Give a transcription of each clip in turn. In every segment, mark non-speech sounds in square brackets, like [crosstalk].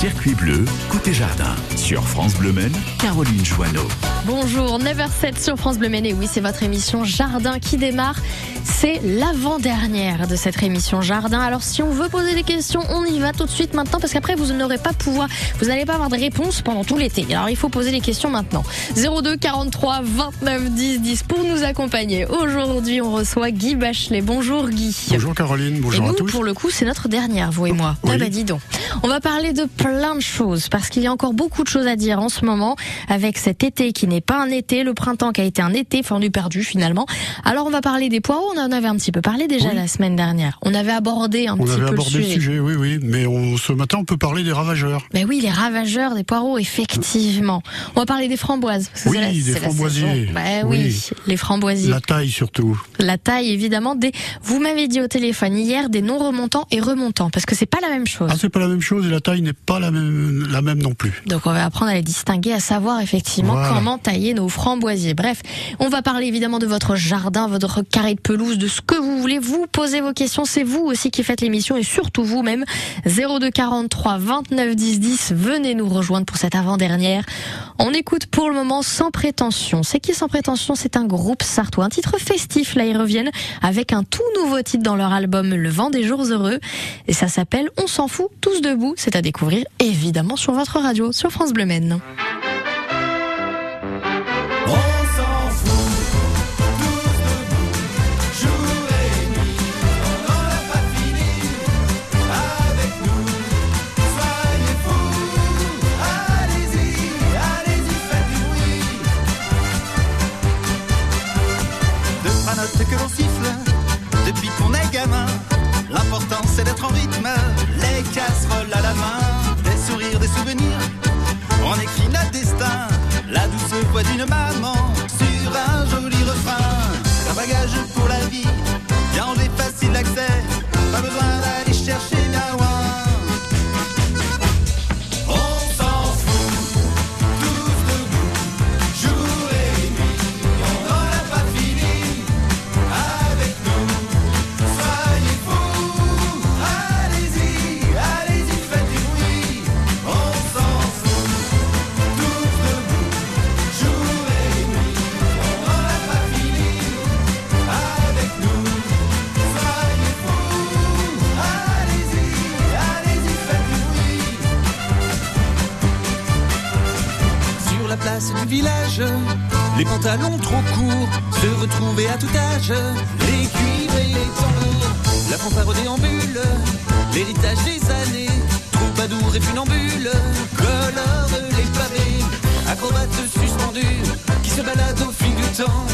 Circuit bleu, côté jardin. Sur France Bleu Maine, Caroline Joanneau. Bonjour, 9h07 sur France Bleu Maine. Et oui, c'est votre émission Jardin qui démarre. C'est l'avant-dernière de cette émission Jardin. Alors, si on veut poser des questions, on y va tout de suite maintenant parce qu'après, vous n'aurez pas pouvoir, vous n'allez pas avoir de réponses pendant tout l'été. Alors, il faut poser les questions maintenant. 02 43 29 10 10 pour nous accompagner. Aujourd'hui, on reçoit Guy Bachelet. Bonjour Guy. Bonjour Caroline, bonjour et nous, à tous. pour le coup, c'est notre dernière, vous et moi. Oui. Ah bah dis donc. On va parler de plein de choses parce qu'il y a encore beaucoup de choses à dire en ce moment avec cet été qui n'est pas un été, le printemps qui a été un été fondu perdu finalement. Alors on va parler des poireaux, on en avait un petit peu parlé déjà Oui. la semaine dernière. On avait abordé un On petit avait peu abordé le le sujet. sujet, oui, oui, mais on, ce matin on peut parler des ravageurs. Ben oui, les ravageurs des poireaux, effectivement. On va parler des framboises. parce que Oui, la- des la framboisiers. Ben oui, Oui. les framboisiers. La taille surtout. La taille, évidemment, des. Vous m'avez dit au téléphone hier des non remontants et remontants, parce que c'est pas la même chose. Ah, c'est pas la même chose et la taille n'est pas la même, la même non plus. Donc on va apprendre à les distinguer, à savoir effectivement Voilà. comment tailler nos framboisiers. Bref, on va parler évidemment de votre jardin, votre carré de pelouse, de ce que vous voulez. Vous posez vos questions, c'est vous aussi qui faites l'émission et surtout vous-même. 02 43 29 10 10, venez nous rejoindre pour cette avant-dernière. On écoute pour le moment Sans Prétention. C'est qui Sans Prétention? C'est un groupe sartois, un titre festif. Là, ils reviennent avec un tout nouveau titre dans leur album Le vent des jours heureux. Et ça s'appelle On s'en fout, tous debout. C'est à découvrir évidemment sur votre radio, sur France Bleu Maine. Trop courts se retrouvaient à tout âge, les cuivres et les tambours, la fanfare déambule, l'héritage des années, troubadour et funambule, colore les pavés, acrobates suspendus, qui se baladent au fil du temps,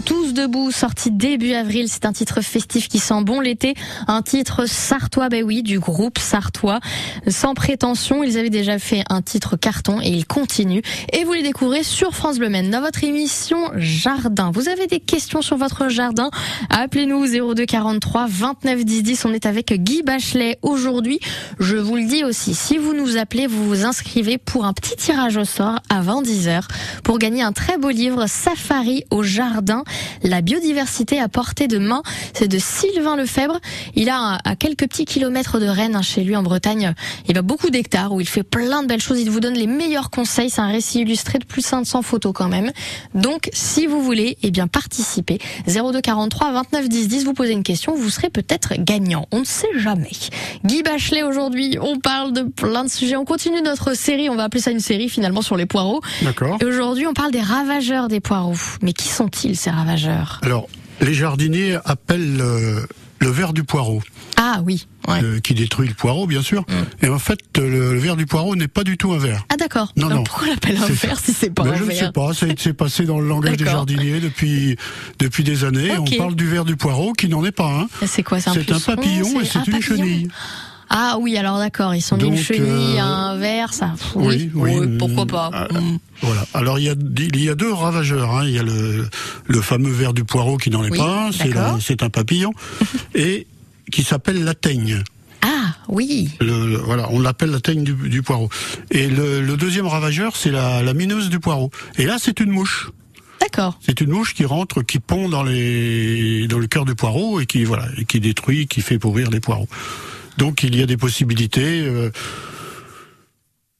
tous debout, sorti début avril. C'est un titre festif qui sent bon l'été. Un titre sartois, ben oui, du groupe sartois. Sans prétention, ils avaient déjà fait un titre carton et ils continuent. Et vous les découvrez sur France Bleu Maine dans votre émission Jardin. Vous avez des questions sur votre jardin? Appelez-nous 02 43 29 10 10. On est avec Guy Bachelet aujourd'hui. Je vous le dis aussi, si vous nous appelez, vous vous inscrivez pour un petit tirage au sort avant 10 heures pour gagner un très beau livre Safari au jardin, la biodiversité à portée de main. C'est de Sylvain Lefebvre. Il a à quelques petits kilomètres de Rennes, hein, chez lui en Bretagne, il a beaucoup d'hectares où il fait plein de belles choses. Il vous donne les meilleurs conseils. C'est un récit illustré de plus de 500 photos quand même. Donc, si vous voulez, eh bien, participer. 02 43 29 10 10, vous posez une question, vous serez peut-être gagnant. On ne sait jamais. Guy Bachelet aujourd'hui, on parle de plein de sujets. On continue notre série, on va appeler ça une série finalement sur les poireaux. D'accord. Aujourd'hui, on parle des ravageurs des poireaux. Mais qui sont-ils ces ravageurs? Alors, les jardiniers appellent euh, le ver du poireau, Ah oui, ouais. euh, qui détruit le poireau, bien sûr. Et en fait, le, le ver du poireau n'est pas du tout un ver. Ah d'accord. Non, non. pourquoi on l'appelle un C'est- ver si c'est pas Mais un je ne sais pas, ça s'est passé dans le langage des jardiniers depuis depuis des années. On parle du ver du poireau, qui n'en est pas un. C'est quoi C'est un, C'est un papillon et c'est un une papillon chenille. Ah oui, alors d'accord, ils sont d'une chenille euh, à un ver, ça. Oui, oui, pourquoi mm, pas. ah, Mm. Voilà. Alors il y a il y a deux ravageurs. hein. Il y a le le fameux ver du poireau qui n'en est Oui, pas un. C'est un papillon [laughs] et qui s'appelle la teigne. Ah oui, Le, le- voilà, on l'appelle la teigne du, du poireau. Et le, le deuxième ravageur, c'est la, la mineuse du poireau. Et là, c'est une mouche. d'accord. C'est une mouche qui rentre, qui pond dans les dans le cœur du poireau et qui voilà, et qui détruit, qui fait pourrir les poireaux. Donc il y a des possibilités.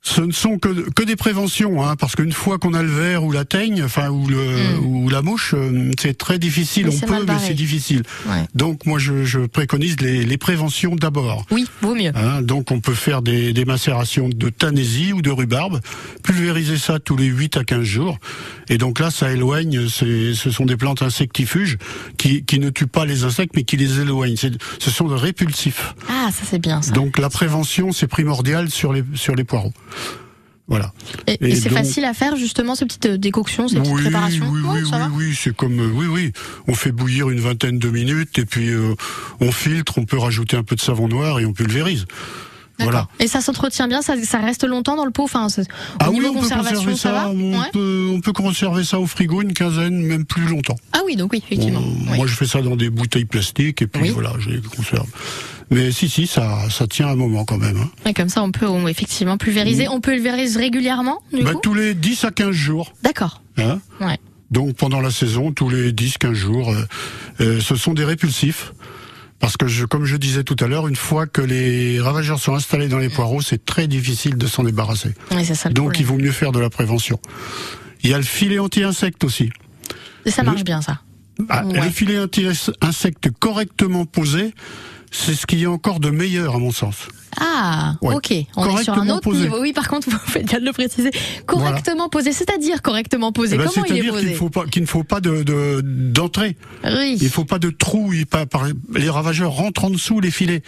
Ce ne sont que, que des préventions, hein, parce qu'une fois qu'on a le ver ou la teigne, enfin ou le ou la mouche, euh, c'est très difficile. Mm. Oui, On peut, mais c'est difficile. Ouais. Donc moi je, je préconise les, les préventions d'abord. Oui, vaut mieux. Hein, donc on peut faire des, des macérations de tanésie ou de rhubarbe, pulvériser ça tous les 8 à 15 jours. Et donc là, ça éloigne, c'est- ce sont des plantes insectifuges qui, qui ne tuent pas les insectes, mais qui les éloignent. C'est- Ce sont des répulsifs. Ah, ça c'est bien ça. Donc la prévention, c'est primordial sur les, sur les poireaux. Voilà. et et et c'est donc- facile à faire justement ces petites euh, décoctions, ces petites oui, préparations. oui, oui, ça oui, oui, c'est comme, euh, oui, oui. On fait bouillir une vingtaine de minutes et puis euh, on filtre, on peut rajouter un peu de savon noir et on pulvérise. Voilà. Et ça s'entretient bien, ça, ça reste longtemps dans le pot. Enfin, au Ah oui, on peut conservation, conserver ça, va. on, Ouais. peut, on peut conserver ça au frigo une quinzaine, même plus longtemps. Ah oui, donc oui, effectivement. On- Oui. Moi, je fais ça dans des bouteilles plastiques et puis Oui. voilà, je les conserve. Mais si, si, ça, ça tient un moment quand même. Hein. Et comme ça, on peut on- effectivement pulvériser. On pulvérise régulièrement, du Bah, coup. tous les 10 à 15 jours. D'accord. Hein Ouais. Donc pendant la saison, tous les 10-15 jours, euh, euh, ce sont des répulsifs. Parce que, je, comme je disais tout à l'heure, une fois que les ravageurs sont installés dans les poireaux, c'est très difficile de s'en débarrasser. Oui, ça Donc il vaut mieux faire de la prévention. Il y a le filet anti-insecte aussi. Et ça marche bien, ça. Ah, Ouais. Le filet anti-insecte correctement posé, c'est ce qu'il y a encore de meilleur à mon sens. Ah, Ouais. ok. On est sur un Correctement autre posé. niveau. Oui, par contre, [laughs] vous faites bien de le préciser. Correctement posé, c'est-à-dire correctement posé. Eh ben, Comment il est C'est-à-dire qu'il posé ne faut pas, qu'il ne faut pas de, de- d'entrée. Oui. Il ne faut pas de trou. Il, pas, par- les ravageurs rentrent en dessous les filets.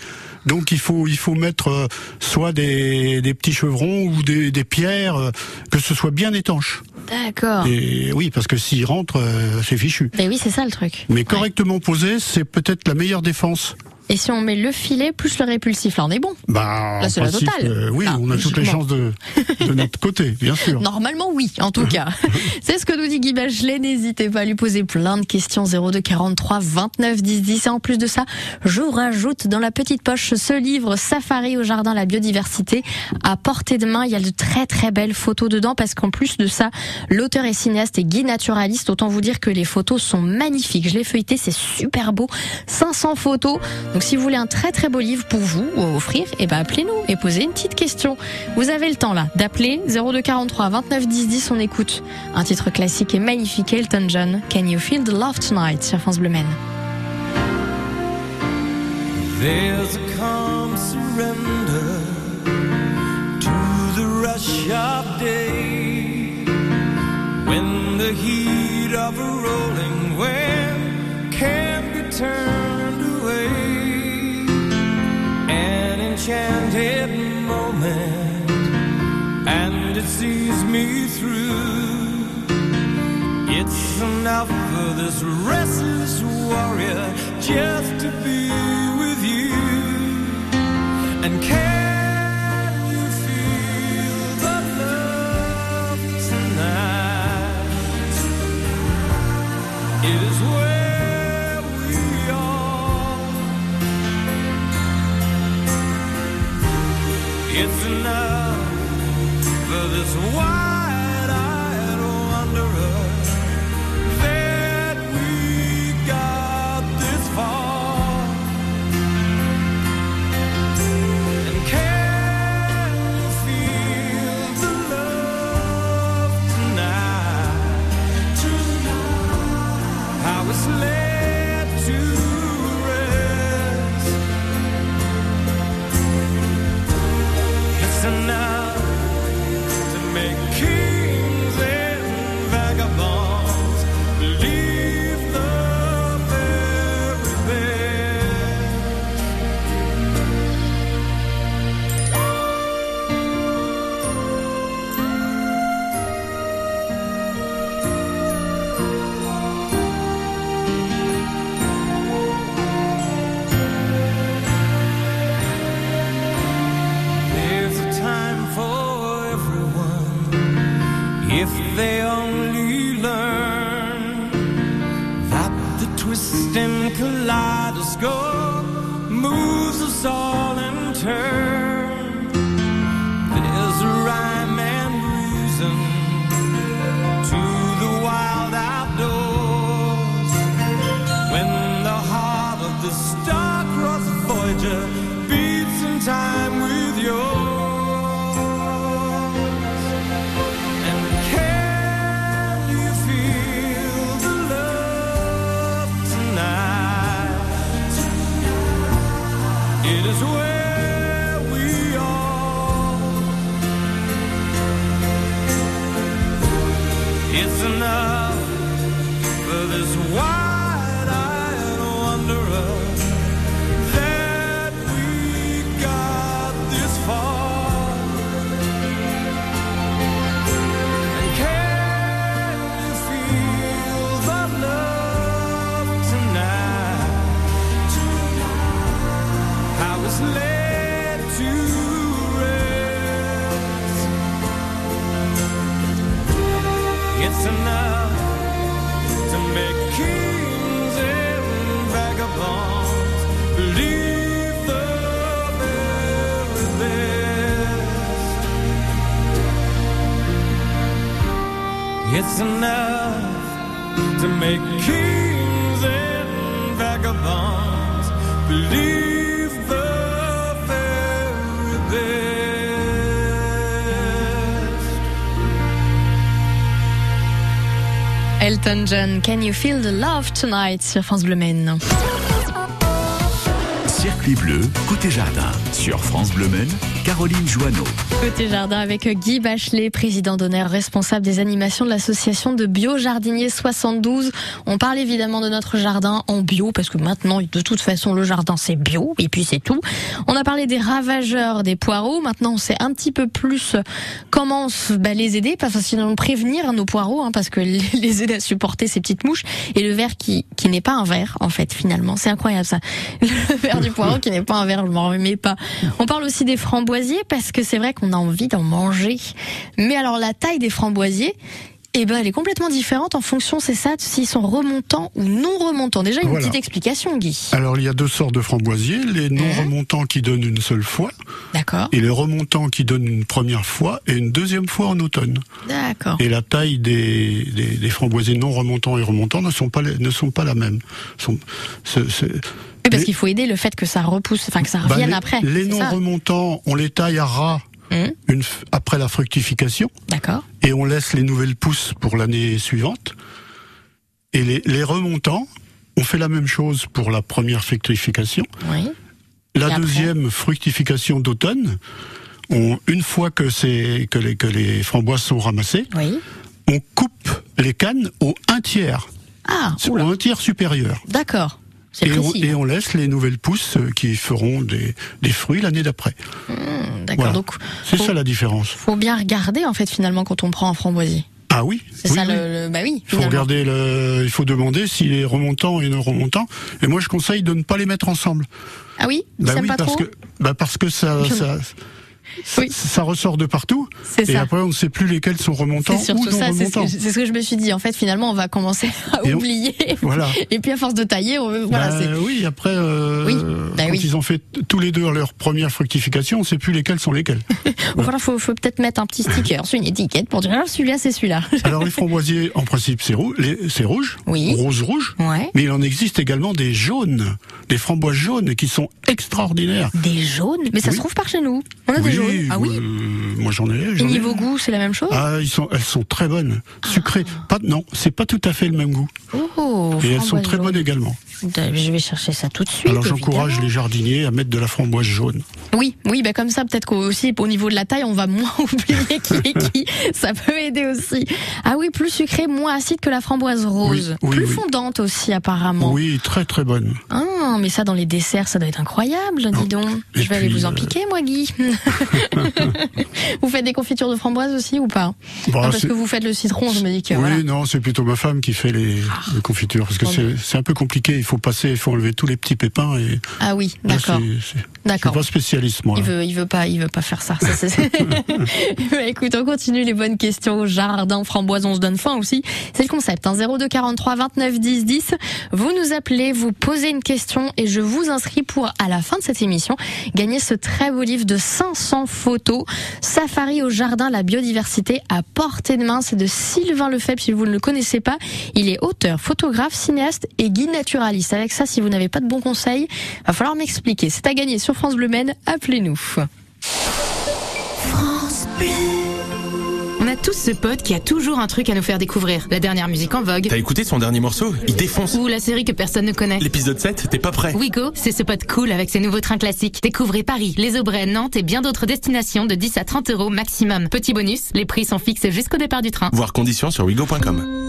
Donc il faut, il faut mettre euh, soit des, des petits chevrons ou des, des pierres, euh, que ce soit bien étanche. D'accord. Et oui, parce que s'ils rentrent, euh, c'est fichu. Mais oui, c'est ça le truc. Mais correctement posé, c'est peut-être la meilleure défense. Et si on met le filet plus le répulsif, là, on est bon. Bah, Là, c'est la totale. euh, oui, Ah, on a toutes les chances de [laughs] notre côté, bien sûr. Normalement, oui, en tout cas. [laughs] C'est ce que nous dit Guy Bachelet. N'hésitez pas à lui poser plein de questions. 02 43 29 10 10. Et en plus de ça, je vous rajoute dans la petite poche ce livre Safari au jardin, la biodiversité. À portée de main, il y a de très très belles photos dedans parce qu'en plus de ça, l'auteur est cinéaste et guide naturaliste. Autant vous dire que les photos sont magnifiques. Je l'ai feuilleté, c'est super beau. 500 photos. Donc si vous voulez un très très beau livre pour vous ou à offrir, eh ben appelez-nous et posez une petite question. Vous avez le temps là d'appeler 02 43 29 10 10. On écoute un titre classique et magnifique Elton John. Can you feel the love tonight sur France Bleu. There's a calm surrender to the rush of day when the heat of a rolling wave can be turned away. An enchanted moment, it sees me through. It's enough for this restless warrior just to be with you. And can this wide-eyed wanderer Elton Can You Feel the Love Tonight sur France Bleu Maine. Circuit bleu, côté jardin. Sur France Bleu Maine, Caroline Joanneau. Côté jardin avec Guy Bachelet, président d'honneur responsable des animations de l'association de bio-jardiniers 72. On parle évidemment de notre jardin en bio parce que maintenant, de toute façon, le jardin c'est bio et puis c'est tout. On a parlé des ravageurs des poireaux. Maintenant, on sait un petit peu plus comment bah, les aider, pas forcément prévenir nos poireaux hein, parce que [laughs] les aider à supporter ces petites mouches et le verre qui, qui n'est pas un verre en fait finalement. C'est incroyable ça. [laughs] Le verre du poireau qui n'est pas un verre, je m'en remets pas. On parle aussi des framboisiers parce que c'est vrai qu'on a envie d'en manger. Mais alors la taille des framboisiers, eh ben, elle est complètement différente en fonction, c'est ça, s'ils sont remontants ou non remontants. Déjà, une Voilà. petite explication, Guy. Alors il y a deux sortes de framboisiers, les non Mhm. remontants qui donnent une seule fois D'accord. et les remontants qui donnent une première fois et une deuxième fois en automne. D'accord. Et la taille des, des, des framboisiers non remontants et remontants ne sont pas ne sont pas la même. Sont- Oui, parce qu'il faut aider le fait que ça repousse, enfin que ça bah, revienne les, après. Les non ça remontants, on les taille à ras Hum, une, après la fructification D'accord. et on laisse les nouvelles pousses pour l'année suivante. Et les, les remontants, on fait la même chose pour la première fructification. Oui. La Et après deuxième fructification d'automne, on, une fois que, que, les, que les framboises sont ramassées, Oui. on coupe les cannes au un tiers, Ah, au un tiers supérieur. D'accord. Et on, précis. et on laisse les nouvelles pousses qui feront des, des fruits l'année d'après. Hum, D'accord. Voilà. Donc, C'est ça la différence. faut bien regarder en fait finalement quand on prend un framboisier. Ah oui. C'est oui, ça oui. le, le- bah oui. Il faut regarder le, il faut demander s'il est remontant et non remontant. Et moi, je conseille de ne pas les mettre ensemble. Ah oui, Bah oui, pas parce trop. que, bah parce que ça, ça, Oui. ça ressort de partout. Et ça. après, on ne sait plus lesquels sont remontants C'est ou surtout non ça, c'est ce, remontants. que, c'est ce que je me suis dit. En fait, finalement, on va commencer [laughs] à Et on- oublier. Voilà. [laughs] Et puis à force de tailler, on, voilà, Bah oui, après, euh, Oui, bah quand oui. ils ont fait tous les deux leur première fructification, on ne sait plus lesquels sont lesquels. [laughs] Voilà, faut, faut peut-être mettre un petit sticker sur une étiquette pour dire ah, celui-là, c'est celui-là. Alors les framboisiers, en principe, c'est rouge, Oui. rose rouge. Ouais. Mais il en existe également des jaunes, des framboises jaunes qui sont extraordinaires. Des jaunes, mais ça se trouve par chez nous. On a des jaunes. Ah oui. euh, moi j'en ai. Et j'en ai. niveau goût, c'est la même chose? Ah, ils sont, elles sont très bonnes, sucrées. Pas, non, c'est pas tout à fait le même goût. Oh. Et elles sont très jaune. bonnes également. Je vais chercher ça tout de suite. Alors j'encourage les jardiniers à mettre de la framboise jaune. Oui, oui, bah comme ça, peut-être qu'aussi au niveau de la taille, on va moins [laughs] oublier qui est qui. Ça peut aider aussi. Ah oui, plus sucré, moins acide que la framboise rose. Oui, oui, plus oui. fondante aussi, apparemment. Oui, très très bonne. Ah, mais ça dans les desserts, ça doit être incroyable, dis donc. Et Je vais aller vous en euh, piquer, moi, Guy. [laughs] [laughs] vous faites des confitures de framboise aussi ou pas Bon, Ah, Parce que vous faites le citron, je me dis que oui, voilà. non, c'est plutôt ma femme qui fait les, les confitures parce que c'est un peu compliqué. Il faut passer, il faut enlever tous les petits pépins et Ah oui, d'accord. D'accord. suis pas spécialiste moi. Il veut, il veut pas, il veut pas faire ça. [laughs] Bah, écoute, on continue les bonnes questions. Jardin, framboise, on se donne faim aussi. C'est le concept. Hein, 02 43 29 10 10. Vous nous appelez, vous posez une question et je vous inscris pour, à la fin de cette émission, gagner ce très beau livre de 500 photos. Safari au jardin, la biodiversité à portée de main. C'est de Sylvain Lefebvre, si vous ne le connaissez pas. Il est auteur, photographe, cinéaste et guide naturaliste. Avec ça, si vous n'avez pas de bons conseils, va falloir m'expliquer. C'est à gagner sur France Bleu Maine. Appelez-nous. Tous ce pote qui a toujours un truc à nous faire découvrir. La dernière musique en vogue. T'as écouté son dernier morceau? Il défonce. Ou la série que personne ne connaît. L'épisode 7, t'es pas prêt. Wigo, c'est ce pote cool avec ses nouveaux trains classiques. Découvrez Paris, les Aubrais, Nantes et bien d'autres destinations de 10 à 30 euros maximum. Petit bonus, les prix sont fixes jusqu'au départ du train. Voir conditions sur wigo.com.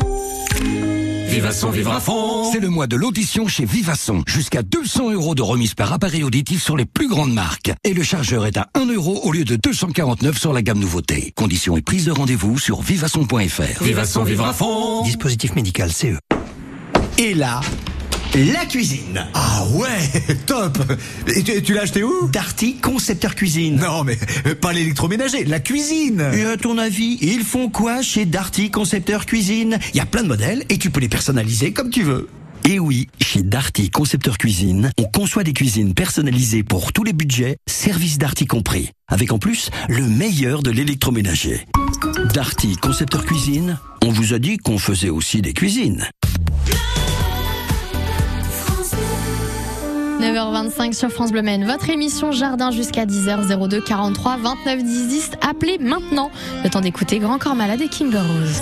Vivasson, vivre à fond C'est le mois de l'audition chez Vivasson. Jusqu'à 200 euros de remise par appareil auditif sur les plus grandes marques. Et le chargeur est à 1 euro au lieu de 249 sur la gamme nouveauté. Conditions et prise de rendez-vous sur vivasson.fr. Vivasson, vivre à fond. Dispositif médical CE. Et là, la cuisine. Ah ouais, [laughs] top Et tu, tu l'as acheté où? Darty, concepteur cuisine. Non mais euh, pas l'électroménager, la cuisine Et à ton avis, ils font quoi chez Darty, concepteur cuisine? Il y a plein de modèles et tu peux les personnaliser comme tu veux. Et oui, chez Darty Concepteur Cuisine, on conçoit des cuisines personnalisées pour tous les budgets, service Darty compris. Avec en plus, le meilleur de l'électroménager. Darty Concepteur Cuisine, on vous a dit qu'on faisait aussi des cuisines. 9h25 sur France Bleu. Votre émission Jardin jusqu'à 10h 02 43 29 10 10. Appelez maintenant. Le temps d'écouter Grand Corps Malade et King Rose.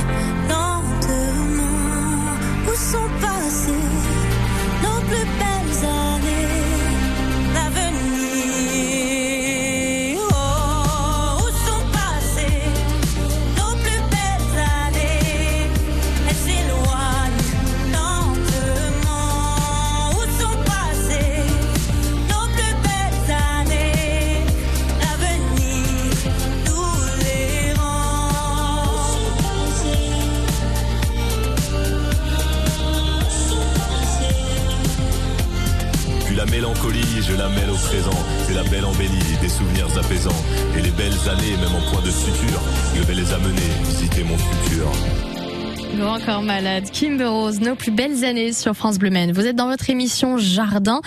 Malade, Kimber Rose, nos plus belles années sur France Bleu Maine. Vous êtes dans votre émission Jardin.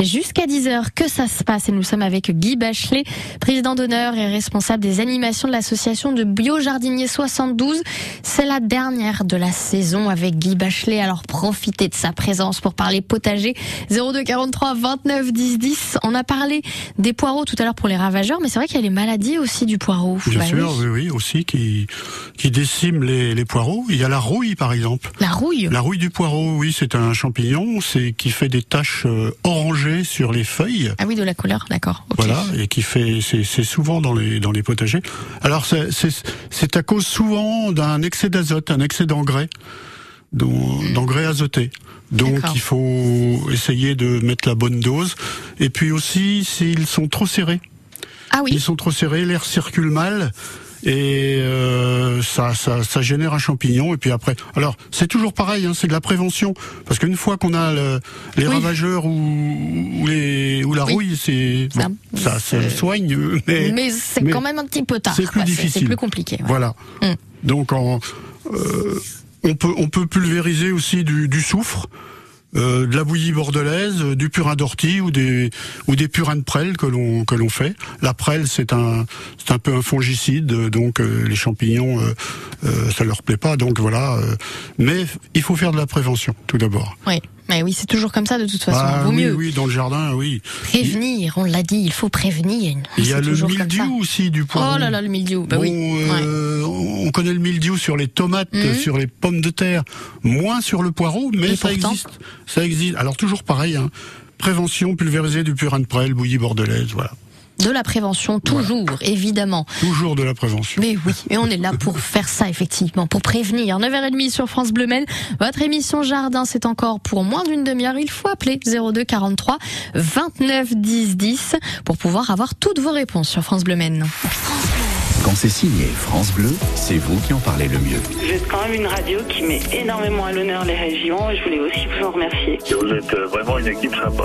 C'est jusqu'à 10h que ça se passe et nous sommes avec Guy Bachelet, président d'honneur et responsable des animations de l'association de Biojardiniers 72. C'est la dernière de la saison avec Guy Bachelet. Alors profitez de sa présence pour parler potager. 02 43 29 10 10. On a parlé des poireaux tout à l'heure pour les ravageurs, mais c'est vrai qu'il y a les maladies aussi du poireau. Bien Bah sûr, oui. oui. aussi, qui, qui déciment les, les poireaux. Il y a la rouille, par exemple. La rouille? La rouille du poireau, oui, c'est un champignon, c'est qui fait des taches euh, sur les feuilles. Ah oui, de la couleur, d'accord. Voilà, et qui fait, c'est souvent dans les dans les potagers. Alors c'est à cause souvent d'un excès d'azote, un excès d'engrais, d'engrais azotés. Donc il faut essayer de mettre la bonne dose. Et puis aussi, s'ils sont trop serrés. Ah oui. Ils sont trop serrés, l'air circule mal. Et euh, ça, ça, ça génère un champignon. Et puis après, alors c'est toujours pareil, hein, c'est de la prévention, parce qu'une fois qu'on a le- les Oui. ravageurs ou, ou les ou la Oui. rouille, c'est Ça- bon, ça, ça c'est- soigne, mais Mais c'est quand même un petit peu tard. c'est plus quoi. difficile. C'est plus compliqué. ouais. Voilà. Mm. Donc en, euh, on peut on peut pulvériser aussi du, du soufre. Euh, de la bouillie bordelaise, euh, du purin d'ortie ou des ou des purins de prêle que l'on que l'on fait. La prêle c'est un c'est un peu un fongicide, euh, donc les champignons euh, ça leur plaît pas, donc voilà. mais il faut faire de la prévention tout d'abord. Mais oui, c'est toujours comme ça de toute façon. Ah, Vaut oui, mieux oui, dans le jardin, oui. prévenir. On l'a dit, il faut prévenir. Il y a le mildiou aussi du poireau. Oh là là, le mildiou. Bah Bon, oui. Ouais. euh, on connaît le mildiou sur les tomates, Mhm. sur les pommes de terre, moins sur le poireau, mais Et ça pourtant existe. Ça existe. Alors toujours pareil, hein. prévention, pulvériser du purin de prêle, bouillie bordelaise, voilà. De la prévention, toujours, évidemment. Toujours de la prévention. Mais oui, et on est là pour faire ça, effectivement, pour prévenir. 9h30 sur France Bleu Maine. Votre émission Jardin, c'est encore pour moins d'une demi-heure. Il faut appeler 02 43 29 10 10 pour pouvoir avoir toutes vos réponses sur France Bleu Maine. Quand c'est signé France Bleu, c'est vous qui en parlez le mieux. Vous êtes quand même une radio qui met énormément à l'honneur les régions et je voulais aussi vous en remercier. Vous êtes euh, vraiment une équipe sympa.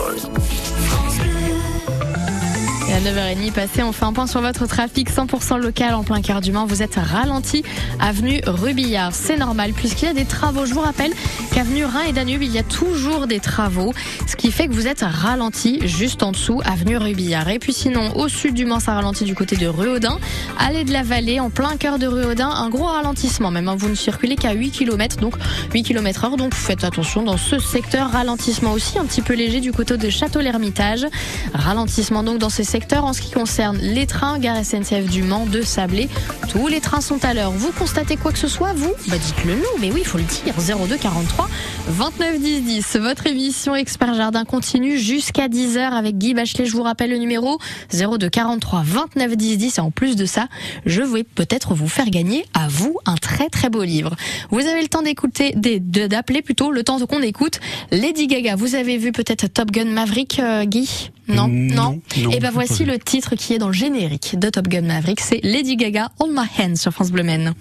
À 9h30 passé, on fait un point sur votre trafic 100% local en plein cœur du Mans. Vous êtes ralenti avenue Rubillard. C'est normal puisqu'il y a des travaux. Je vous rappelle qu'avenue Rhin et Danube, il y a toujours des travaux. Ce qui fait que vous êtes ralenti juste en dessous avenue Rubillard. Et puis sinon, au sud du Mans, ça ralentit du côté de Ruaudin. Allée de la Vallée, en plein cœur de Ruaudin, un gros ralentissement même. hein. Vous ne circulez qu'à 8 km, donc 8 km heure. Donc faites attention dans ce secteur. Ralentissement aussi un petit peu léger du côté de Château-l'Ermitage. Ralentissement donc dans ces secteurs en ce qui concerne les trains, gare SNCF du Mans, de Sablé. Tous les trains sont à l'heure. Vous constatez quoi que ce soit, vous? Bah dites-le nous, mais oui, il faut le dire. 02 43 29 10 10. Votre émission Expert Jardin continue jusqu'à 10h avec Guy Bachelet. Je vous rappelle le numéro 02 43 29 10 10. Et en plus de ça, je vais peut-être vous faire gagner à vous un très très beau livre. Vous avez le temps d'écouter, d'appeler plutôt, le temps qu'on écoute Lady Gaga. Vous avez vu peut-être Top Gun Maverick, euh, Guy? Non, Non, non, Et ben j'ai voici le titre qui est dans le générique de Top Gun Maverick. C'est Lady Gaga On My Hand sur France Bleu Maine.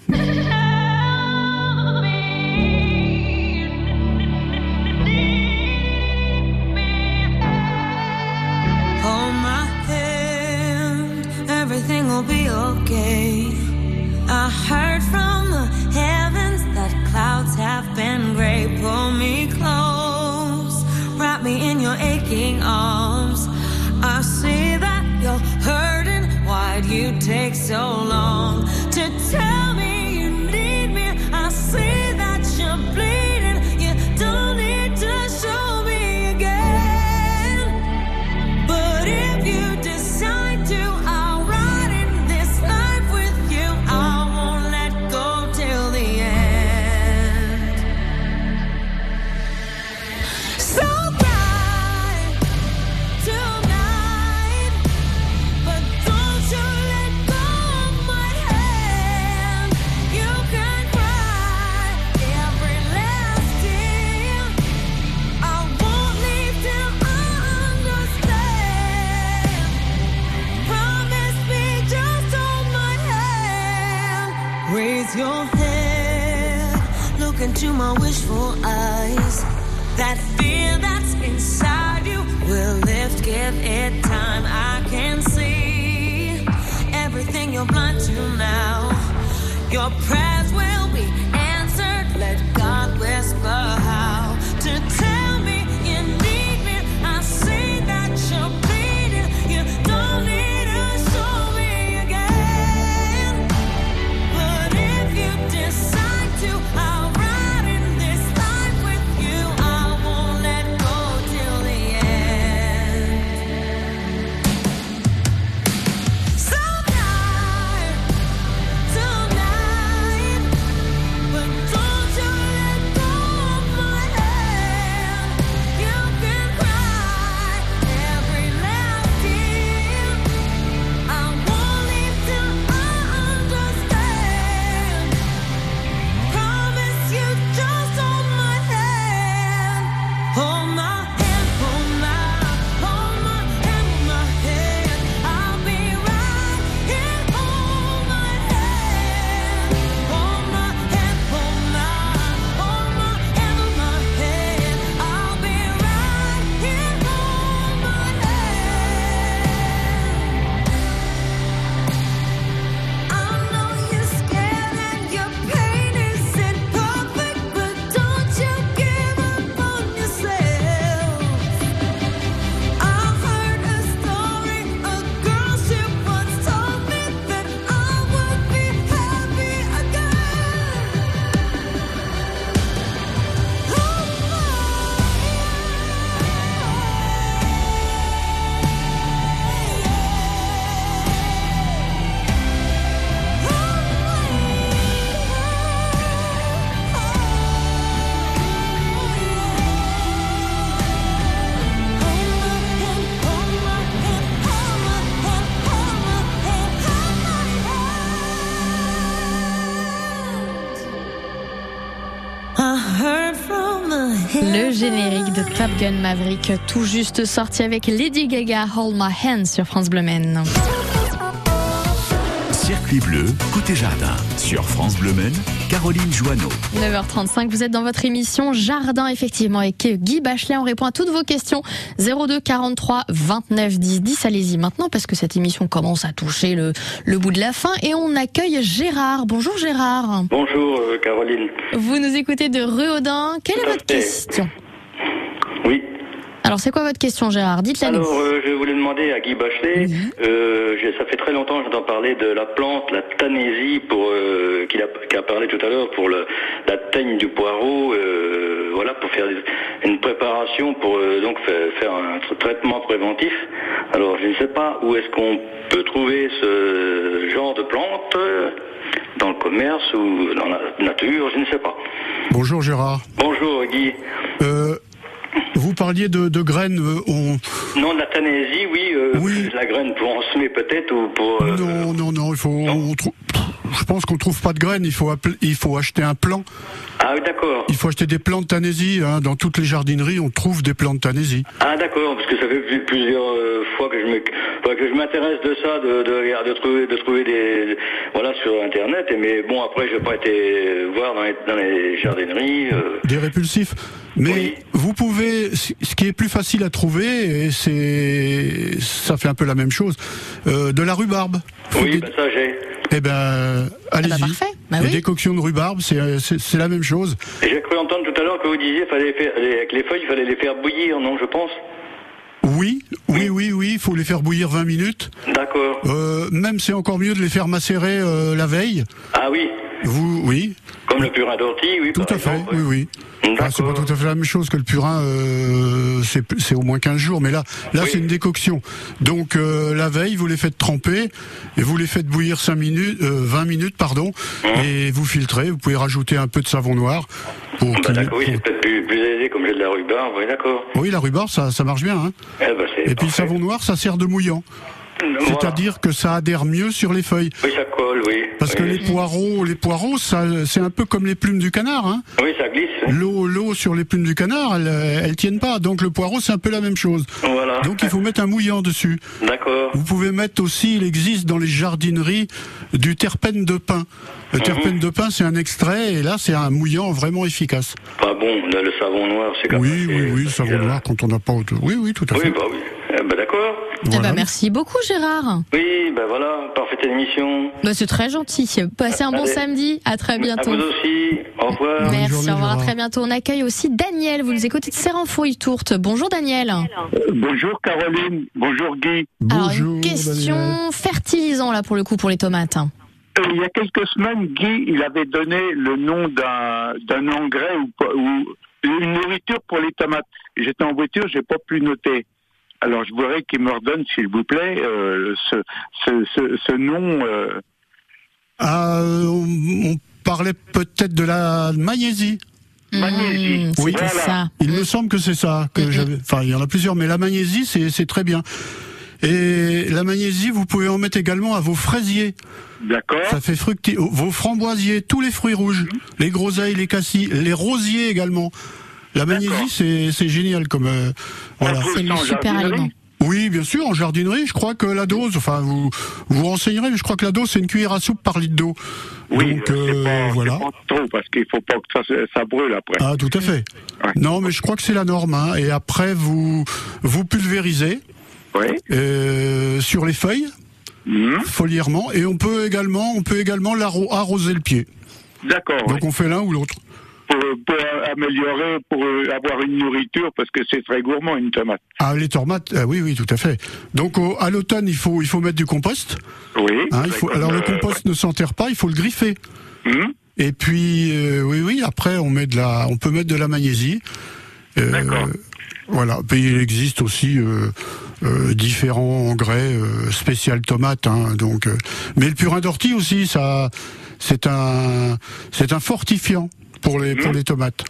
Hold my hand, everything will be okay. I heard your presence. Générique de Top Gun Maverick, tout juste sorti avec Lady Gaga, Hold My Hand sur France Bleu Maine. Circuit bleu, côté jardin. Sur France Bleu Maine, Caroline Joanneau. 9h35, vous êtes dans votre émission Jardin, effectivement, avec Guy Bachelet. On répond à toutes vos questions. 02 43 29 10 10. Allez-y maintenant, parce que cette émission commence à toucher le, le bout de la fin. Et on accueille Gérard. Bonjour Gérard. Bonjour euh, Caroline. Vous nous écoutez de Ruaudin. Quelle est Tout votre fait. question? Alors, c'est quoi votre question, Gérard? Dites-la nous. Alors, euh, je voulais demander à Guy Bachelet, euh, j'ai- ça fait très longtemps que j'entends parler de la plante, la tanésie, pour euh, qu'il a, qu'il a parlé tout à l'heure, pour le, la teigne du poireau, euh, voilà, pour faire des- une préparation, pour euh, donc faire, faire un tr- traitement préventif. Alors, je ne sais pas où est-ce qu'on peut trouver ce genre de plante, dans le commerce ou dans la nature, je ne sais pas. Bonjour Gérard. Bonjour Guy. Euh, vous parliez de, de graines. euh, on... Non, la tanésie, oui, euh, la graine pour en semer peut-être ou pour. euh, Non, non, non, il faut. on trou- Je pense qu'on trouve pas de graines. Il faut, appel- il faut acheter un plant. Ah oui, d'accord. Il faut acheter des plants de tanésie. hein. Dans toutes les jardineries, on trouve des plants de tanésie. Ah d'accord, parce que ça fait plus- plusieurs fois que je me que je m'intéresse de ça, de, de, de trouver de trouver des voilà sur internet. Et mais bon après j'ai pas été voir dans les, dans les jardineries. Des répulsifs? Mais vous pouvez, ce qui est plus facile à trouver, et c'est, ça fait un peu la même chose, euh, de la rhubarbe. Oui, ben ça j'ai. Eh ben, allez-y. Bah les oui. décoctions de rhubarbe, c'est, c'est, c'est la même chose. Et J'ai cru entendre tout à l'heure que vous disiez fallait faire les- avec les feuilles, il fallait les faire bouillir, non je pense. Oui, oui, oui, oui, il faut les faire bouillir 20 minutes. D'accord. Euh, même c'est encore mieux de les faire macérer euh, la veille. Ah oui, Vous, oui, comme le purin d'ortie, oui. tout à fait, oui, oui. Enfin, c'est pas tout à fait la même chose que le purin, euh, c'est au moins 15 jours, mais là, là c'est une décoction. Donc euh, la veille, vous les faites tremper et vous les faites bouillir 5 minutes, euh, 20 minutes, pardon, Hein et vous filtrez. Vous pouvez rajouter un peu de savon noir pour Bah, oui, c'est peut-être plus, plus aisé comme j'ai de la rhubarbe, oui, d'accord. Oui, la rhubarbe, ça, ça marche bien. Hein. Eh ben, Et puis le savon noir, ça sert de mouillant. C'est-à-dire que ça adhère mieux sur les feuilles. Oui, ça colle, oui. Parce que oui. les poireaux, les poireaux, ça, c'est un peu comme les plumes du canard. Hein. Oui, ça glisse. L'eau, l'eau sur les plumes du canard, elles, euh, elles tiennent pas. Donc le poireau, c'est un peu la même chose. Voilà. Donc il faut mettre un mouillant dessus. D'accord. Vous pouvez mettre aussi, il existe dans les jardineries du terpène de pin. Le terpène de pin, c'est un extrait, et là, c'est un mouillant vraiment efficace. Pas bon, le, le savon noir, c'est quand Oui, même. oui, oui, savon noir quand on n'a pas autre. Oui, oui, tout à Oui, fait. bah oui. Eh ben. Eh ben, merci beaucoup Gérard. Oui, ben voilà, parfaite émission. Bah, c'est très gentil. Passez un bon samedi. À très bientôt. À vous aussi. Au revoir. Merci, au revoir, à très bientôt. On accueille aussi Daniel. Vous nous écoutez de Serre-en-Fouille-Tourte. Bonjour Daniel. Bonjour Caroline, bonjour Guy. Alors, une question fertilisant là pour le coup pour les tomates. Euh, Il y a quelques semaines, Guy, il avait donné le nom d'un d'un engrais ou, ou une nourriture pour les tomates. J'étais en voiture, j'ai pas pu noter. Alors je voudrais qu'il me redonne, s'il vous plaît, euh, ce, ce, ce, ce nom. euh, Ah, euh, on, on parlait peut-être de la magnésie. Magnésie. Oui, Voilà. ça. Il me semble que c'est ça que j'avais. Enfin, il y en a plusieurs, mais la magnésie, c'est c'est très bien. Et la magnésie, vous pouvez en mettre également à vos fraisiers. D'accord. Ça fait fructi. Vos framboisiers, tous les fruits rouges, les groseilles, les cassis, les rosiers également. La magnésie, c'est c'est génial comme euh, voilà. C'est le super aliment. Oui, bien sûr, en jardinerie, je crois que la dose, enfin vous vous renseignerez, mais je crois que la dose c'est une cuillère à soupe par litre d'eau. Oui, Donc euh, pas, voilà. pas trop parce qu'il faut pas que ça, ça brûle après. Ah, tout à fait. Non, mais je crois que c'est la norme. hein. Et après, vous vous pulvérisez euh, sur les feuilles, Mhm. folièrement, et on peut également, on peut également arroser le pied. D'accord. Donc on fait l'un ou l'autre. Pour, pour améliorer, pour euh, avoir une nourriture, parce que c'est très gourmand une tomate. Ah, les tomates, ah oui, oui, tout à fait. Donc au- à l'automne, il faut il faut mettre du compost. Oui. Hein, il faut, Comme, alors le euh, compost ne s'enterre pas, il faut le griffer. Mhm. Et puis euh, oui, oui, après on met de la, on peut mettre de la magnésie. Euh, Voilà. Puis il existe aussi euh, euh, différents engrais euh, spécial tomate. Hein, donc, euh, mais le purin d'ortie aussi, ça, c'est un, c'est un fortifiant pour les pour les tomates.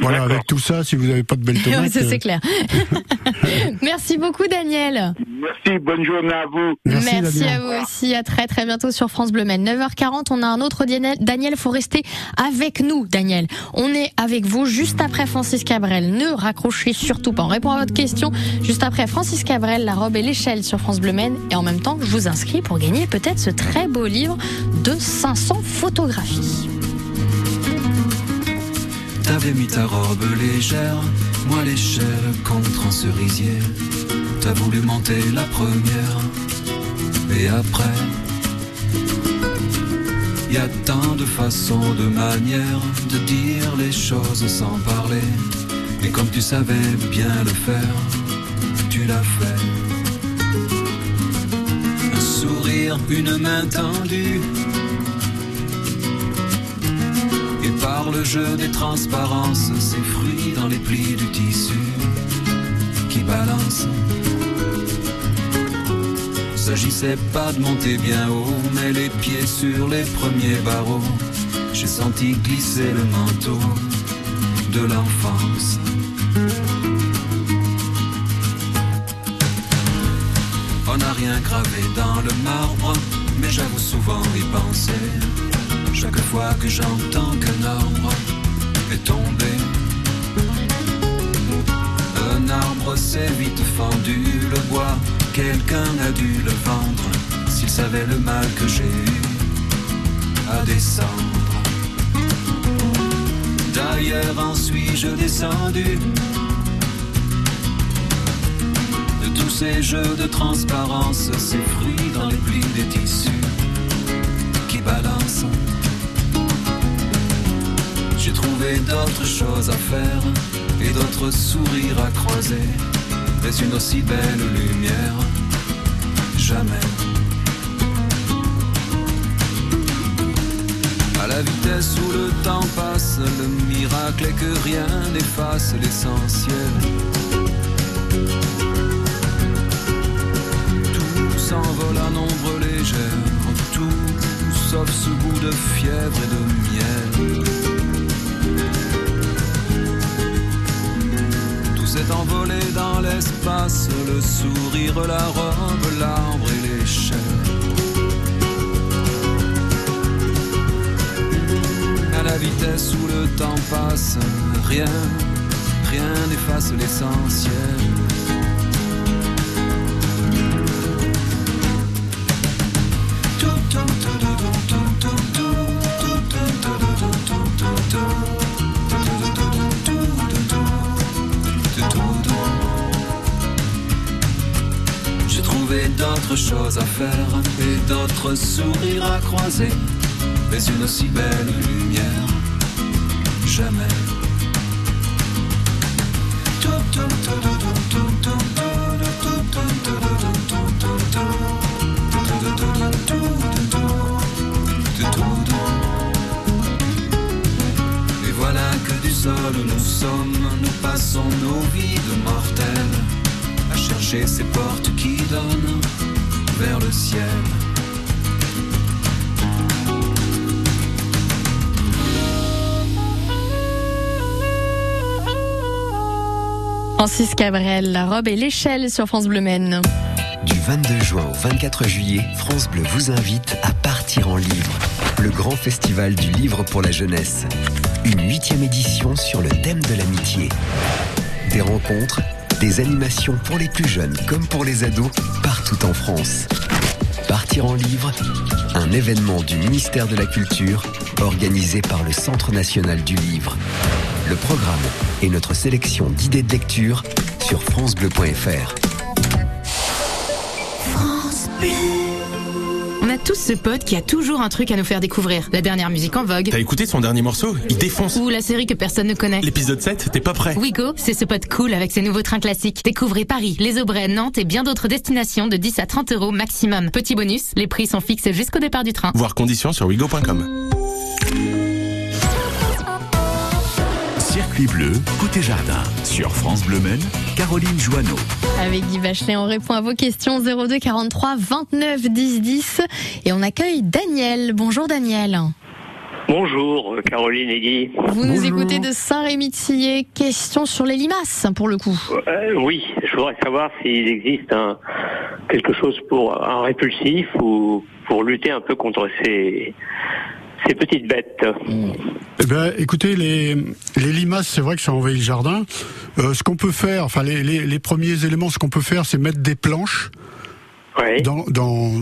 Voilà, avec tout ça, si vous n'avez pas de belles [laughs] tomates. Ouais, ça, c'est euh, clair. [laughs] Merci beaucoup Daniel. Merci, bonne journée à vous. Merci, à vous aussi. À très très bientôt sur France Bleu Maine. 9h40, on a un autre Daniel. Daniel, faut rester avec nous, Daniel. On est avec vous juste après Francis Cabrel. Ne raccrochez surtout pas. On répond à votre question juste après Francis Cabrel, la robe et l'échelle sur France Bleu Maine. Et en même temps, je vous inscris pour gagner peut-être ce très beau livre de 500 photographies. T'avais mis ta robe légère, moi l'échelle contre un cerisier. T'as voulu monter la première, et après, y a tant de façons, de manières de dire les choses sans parler. Et comme tu savais bien le faire, tu l'as fait. Un sourire, une main tendue. Le jeu des transparences, ces fruits dans les plis du tissu qui balancent. S'agissait pas de monter bien haut, mais les pieds sur les premiers barreaux. J'ai senti glisser le manteau de l'enfance. On n'a rien gravé dans le marbre, mais j'avoue souvent y penser. Chaque fois que j'entends qu'un arbre est tombé, un arbre s'est vite fendu, le bois, quelqu'un a dû le vendre, s'il savait le mal que j'ai eu à descendre. D'ailleurs en suis-je descendu? De tous ces jeux de transparence, ces fruits dans les plis des tissus qui balancent. J'ai trouvé d'autres choses à faire et d'autres sourires à croiser. mais une aussi belle lumière. Jamais. À la vitesse où le temps passe, le miracle est que rien n'efface l'essentiel. Tout s'envole à nombre légère, tout sauf ce goût de fièvre et de le sourire, la robe, l'arbre et l'échelle. À la vitesse où le temps passe, rien, rien n'efface l'essentiel. À faire et d'autres sourires à croiser, mais une aussi belle lumière, jamais. Et voilà que du sol nous sommes, nous passons nos vies de mortels à chercher ces portes Francis Cabrel, la robe et l'échelle sur France Bleu Maine. Du 22 juin au 24 juillet, France Bleu vous invite à partir en livre. Le grand festival du livre pour la jeunesse. Une huitième édition sur le thème de l'amitié. Des rencontres, des animations pour les plus jeunes comme pour les ados, partout en France. Partir en livre, un événement du ministère de la Culture, organisé par le Centre national du livre. Le programme et notre sélection d'idées de lecture sur francebleu.fr. On a tous ce pote qui a toujours un truc à nous faire découvrir. La dernière musique en vogue. T'as écouté son dernier morceau? Il défonce. Ou la série que personne ne connaît. L'épisode 7, t'es pas prêt Wigo, c'est ce pote cool avec ses nouveaux trains classiques. Découvrez Paris, les Aubrais, Nantes et bien d'autres destinations de 10 à 30 euros maximum. Petit bonus, les prix sont fixes jusqu'au départ du train. Voir conditions sur wigo.com. Côté jardin. Sur France Bleu Maine, Caroline Joanneau. Avec Guy Bachelet, on répond à vos questions 02 43 29 10 10 et on accueille Daniel. Bonjour Daniel. Bonjour euh, Caroline et Guy. Vous nous écoutez de Saint-Rémy de Sillé. Question sur les limaces pour le coup. Euh, oui, je voudrais savoir s'il existe un, quelque chose pour un répulsif ou pour lutter un peu contre ces, ces petites bêtes. Eh ben, écoutez, les, les limaces, c'est vrai que ça envahit le jardin. Euh, ce qu'on peut faire, enfin, les, les, les premiers éléments, ce qu'on peut faire, c'est mettre des planches. Dans, dans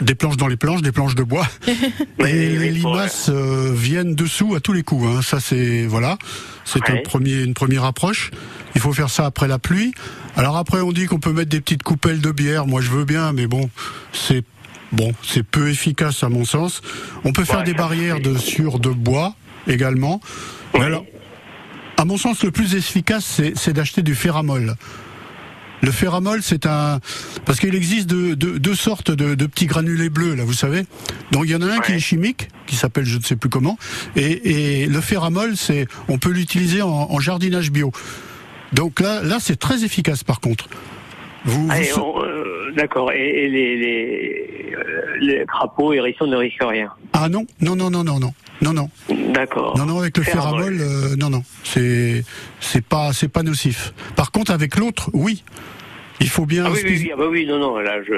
des planches dans les planches, des planches de bois. [laughs] Et les limaces euh, viennent dessous à tous les coups. Hein. Ça c'est voilà, c'est un premier, une première approche. Il faut faire ça après la pluie. Alors après on dit qu'on peut mettre des petites coupelles de bière. Moi je veux bien, mais bon, c'est bon, c'est peu efficace à mon sens. On peut faire des barrières de sur de bois également. Mais alors, à mon sens, le plus efficace, c'est d'acheter du ferramol. Le ferramol, c'est un parce qu'il existe deux, deux, deux sortes de, de petits granulés bleus là, vous savez. Donc il y en a un qui est chimique, qui s'appelle je ne sais plus comment, et, et le ferramol, c'est on peut l'utiliser en, en jardinage bio. Donc là, là c'est très efficace par contre. Vous, Allez, on, euh, D'accord. Et, et les, les, les crapauds hérissons ne risquent rien. Ah non, non, non, non, non, non, non, non. D'accord. Non, non, avec le ferramol, euh, non, non, c'est c'est pas c'est pas nocif. Par contre, avec l'autre, oui. Il faut bien. Ah oui, oui, oui, ah bah oui, non, non, là, je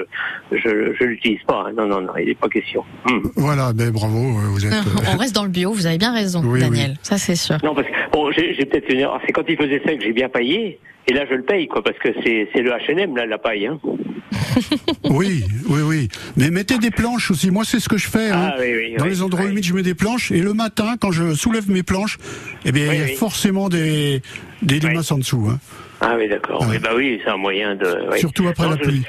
je, je l'utilise pas. hein. Non, non, non, il n'est pas question. Hmm. Voilà, ben bravo, euh, vous êtes. [laughs] euh, On reste dans le bio, vous avez bien raison, Oui, Daniel. Ça c'est sûr. Non, parce que bon, j'ai peut-être une erreur. C'est quand il faisait ça que j'ai bien paillé. Et là, je le paye, quoi, parce que c'est c'est le H&M, là, la paille. Hein. [laughs] Oui, oui, oui. Mais mettez des planches aussi. Moi, c'est ce que je fais. hein. Ah, oui, oui, Dans oui, les endroits humides, je mets des planches. Et le matin, quand je soulève mes planches, eh bien, il y a oui. forcément des, des limaces en dessous. hein. Ah oui, d'accord. Oui, bah oui, c'est un moyen de. oui. Surtout après Non, la je- pluie.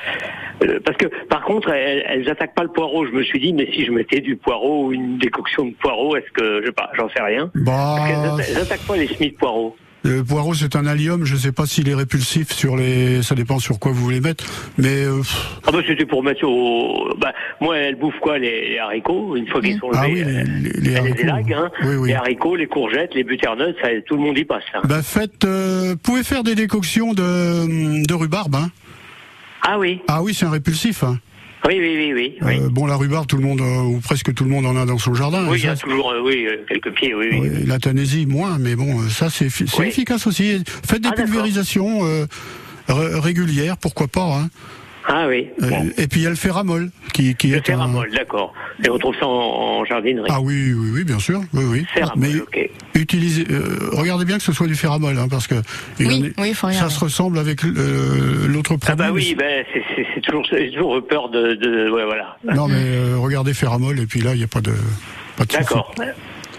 Euh, Parce que, par contre, elles, elles attaquent pas le poireau. Je me suis dit, mais si je mettais du poireau ou une décoction de poireau, est-ce que, je sais pas, j'en sais rien. Bah, Parce elles attaquent pas les semis de poireau. Le poireau, c'est un allium. Je sais pas s'il est répulsif sur les. Ça dépend sur quoi vous voulez mettre. Mais euh, Ah bah c'était pour mettre au... Bah, moi, elle bouffe quoi les, les haricots, une fois qu'ils sont Ah levés. oui, les- euh, les- les haricots. élague, hein. Oui, oui. Les haricots, les courgettes, les butternuts, ça, tout le monde y passe. hein. bah faites. euh, vous pouvez faire des décoctions de, de rhubarbe. Hein. Ah oui. Ah oui, c'est un répulsif. Hein. Oui, oui, oui, oui. oui. Euh, bon, la rhubarbe, tout le monde euh, ou presque tout le monde en a dans son jardin. oui, il y a toujours, euh, oui, quelques pieds, oui, oui. La Thanésie, moins, mais bon, ça c'est efficace aussi. Faites des Ah, pulvérisations euh, ré- régulières, pourquoi pas. Hein. Ah oui. Euh, et puis il y a le ferramol, qui, qui Le est un... féramol, d'accord. Et on trouve ça en, en jardinerie. Ah oui, oui, oui, bien sûr. Oui, oui. Féramol, mais ok. utilisez, euh, regardez bien que ce soit du féramol, hein, parce que Oui, oui, faut ça se ressemble avec euh, l'autre produit. Ah bah oui, ben, c'est- toujours, j'ai toujours peur de, de, ouais, voilà. Non, mais euh, regardez féramol, et puis là, il n'y a pas de, pas de souci. D'accord.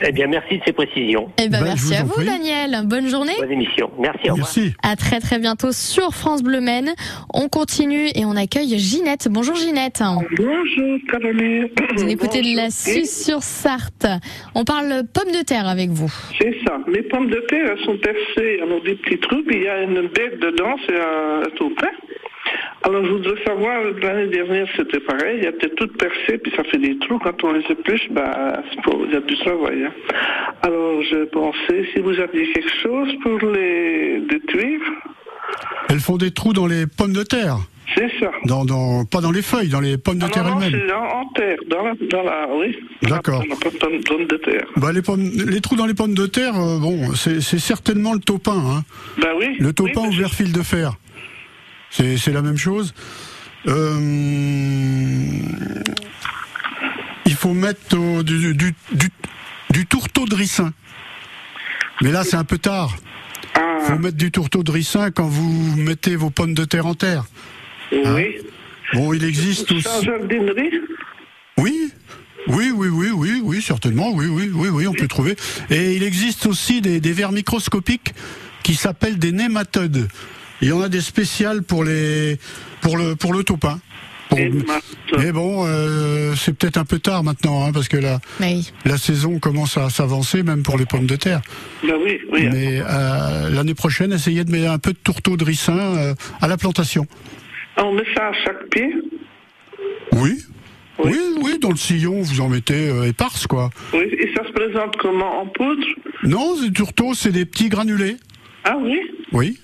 Eh bien, merci de ces précisions. Eh ben, Ben, merci vous à en vous, prie. Daniel. Bonne journée. Bonne émission. Merci, au revoir. Merci. À très très bientôt sur France Bleu Maine. On continue et on accueille Ginette. Bonjour Ginette. Bonjour Caroline. Vous écoutez de la. Suisse sur Sarthe. On parle pommes de terre avec vous. C'est ça. Mes pommes de terre, elles sont percées. Alors des petits trous, il y a une bête dedans, c'est un taupin. Alors je voudrais savoir, l'année dernière c'était pareil, il y a peut-être toutes percées, puis ça fait des trous. Quand on les épluche, bah, c'est pour- il y a du travail. hein. Alors je pensais, si vous aviez quelque chose pour les détruire, Elles font des trous dans les pommes de terre. c'est ça. Dans, dans, pas dans les feuilles, dans les pommes de Ah terre non, non, elles-mêmes. c'est en, terre, dans la, dans la, oui. D'accord. Dans la pomme, pomme de terre. Bah, les, pommes, les trous dans les pommes de terre, euh, bon, c'est c'est certainement le taupin. Hein. Bah oui. Le taupin oui, fil de fer. C'est la même chose. Euh, il faut mettre au- du, du, du, du tourteau de ricin. Mais là, c'est un peu tard. Il faut mettre du tourteau de ricin quand vous mettez vos pommes de terre en terre. Hein Oui. Bon, il existe aussi. Oui, oui, oui, oui, oui, oui, certainement, oui, oui, oui, oui, on peut trouver. Et il existe aussi des, des vers microscopiques qui s'appellent des nématodes. Il y en a des spéciales pour les, pour le, pour le taupin. Pour- Mais bon, euh, c'est peut-être un peu tard maintenant, hein, parce que la, la saison commence à s'avancer, même pour les pommes de terre. Bah oui, oui. Mais euh, l'année prochaine, essayez de mettre un peu de tourteau de ricin euh, à la plantation. On met ça à chaque pied? Oui. Oui, oui, dans le sillon, vous en mettez euh, éparse, quoi. Oui. Et ça se présente comment? En poudre? Non, c'est tourteau, c'est des petits granulés. Ah oui? Oui.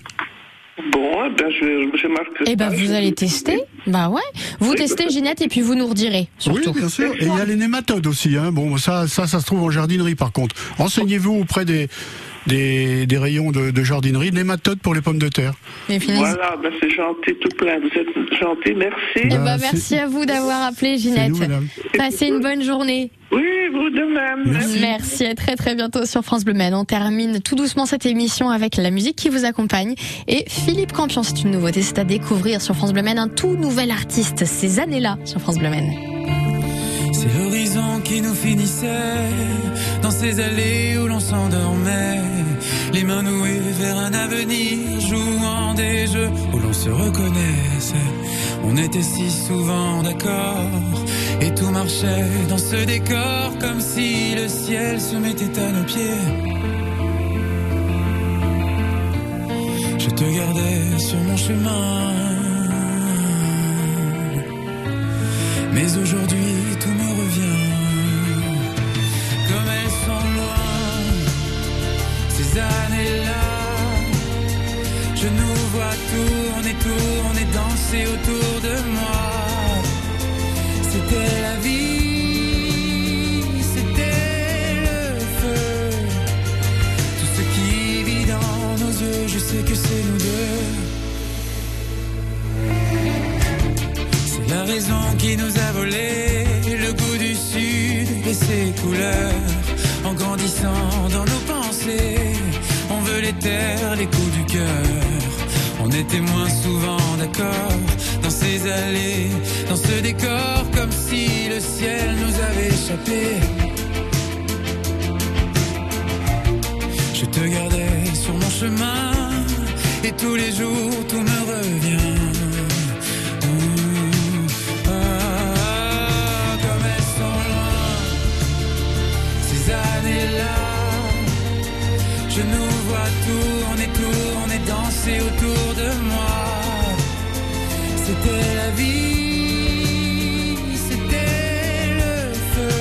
Bon, eh ben, je, je marque Eh ben, vous allez tester. Bah ouais. Vous testez Ginette et puis vous nous redirez. Surtout. Oui, bien sûr. Et il y a les nématodes aussi. Hein. Bon, ça, ça, ça se trouve en jardinerie, par contre. Renseignez-vous auprès des, des, des rayons de, de jardinerie. Nématodes pour les pommes de terre. Voilà, ben, c'est gentil, tout plein. Vous êtes gentil, merci. Eh ben, merci à vous d'avoir appelé Ginette. nous, madame. Passez une bonne journée. Oui, vous de même. Merci. à très très bientôt sur France Bleu Maine. On termine tout doucement cette émission avec la musique qui vous accompagne. Et Philippe Campion, c'est une nouveauté, c'est à découvrir sur France Bleu Maine, un tout nouvel artiste ces années-là sur France Bleu Maine. C'est l'horizon qui nous finissait ces allées où l'on s'endormait, les mains nouées vers un avenir, jouant des jeux où l'on se reconnaissait. On était si souvent d'accord et tout marchait dans ce décor comme si le ciel se mettait à nos pieds. Je te gardais sur mon chemin. Mais aujourd'hui tout me revient Ces années-là. Je nous vois tourner, tourner, danser autour de moi. C'était la vie C'était le feu. Tout ce qui vit dans nos yeux Je sais que c'est nous deux. C'est la raison qui nous a volé le goût du sud et ses couleurs. Les coups du cœur. On était moins souvent d'accord dans ces allées, dans ce décor, comme si le ciel nous avait échappé. Je te gardais sur mon chemin et tous les jours tout me revient. danser autour de moi. C'était la vie, c'était le feu.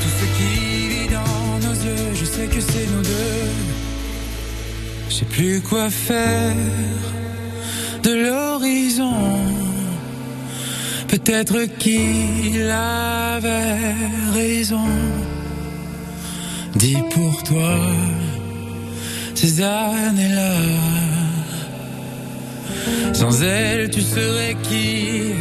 Tout ce qui vit dans nos yeux, je sais que c'est nous deux. Je sais plus quoi faire de l'horizon. Peut-être qu'il avait raison. Dis pour toi ces années-là. Sans elle, tu serais qui?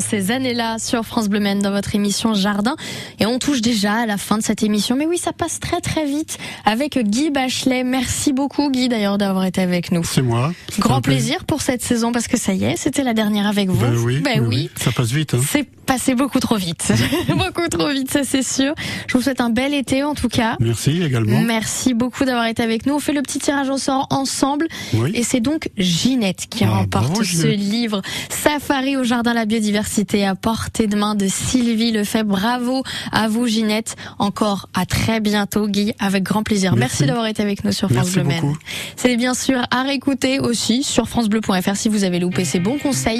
Ces années-là sur France Bleu Maine dans votre émission Jardin. Et on touche déjà à la fin de cette émission. Mais oui, ça passe très très vite avec Guy Bachelet. Merci beaucoup Guy d'ailleurs d'avoir été avec nous. C'est moi. Grand plaisir pour cette saison parce que ça y est, c'était la dernière avec vous. Ben oui, Ben ben oui. oui, ça passe vite. Hein. C'est passé beaucoup trop vite. [laughs] beaucoup trop vite, ça c'est sûr. Je vous souhaite un bel été en tout cas. Merci également. Merci beaucoup d'avoir été avec nous. On fait le petit tirage au sort ensemble. Oui. Et c'est donc Ginette qui Ah, remporte ce livre Safari au Jardin la Biodiversité à portée de main de Sylvie Lefebvre. Bravo à vous Ginette. Encore à très bientôt Guy, avec grand plaisir. Merci, Merci. d'avoir été avec nous sur France Merci Bleu. C'est bien sûr à réécouter aussi sur francebleu.fr si vous avez loupé ces bons conseils.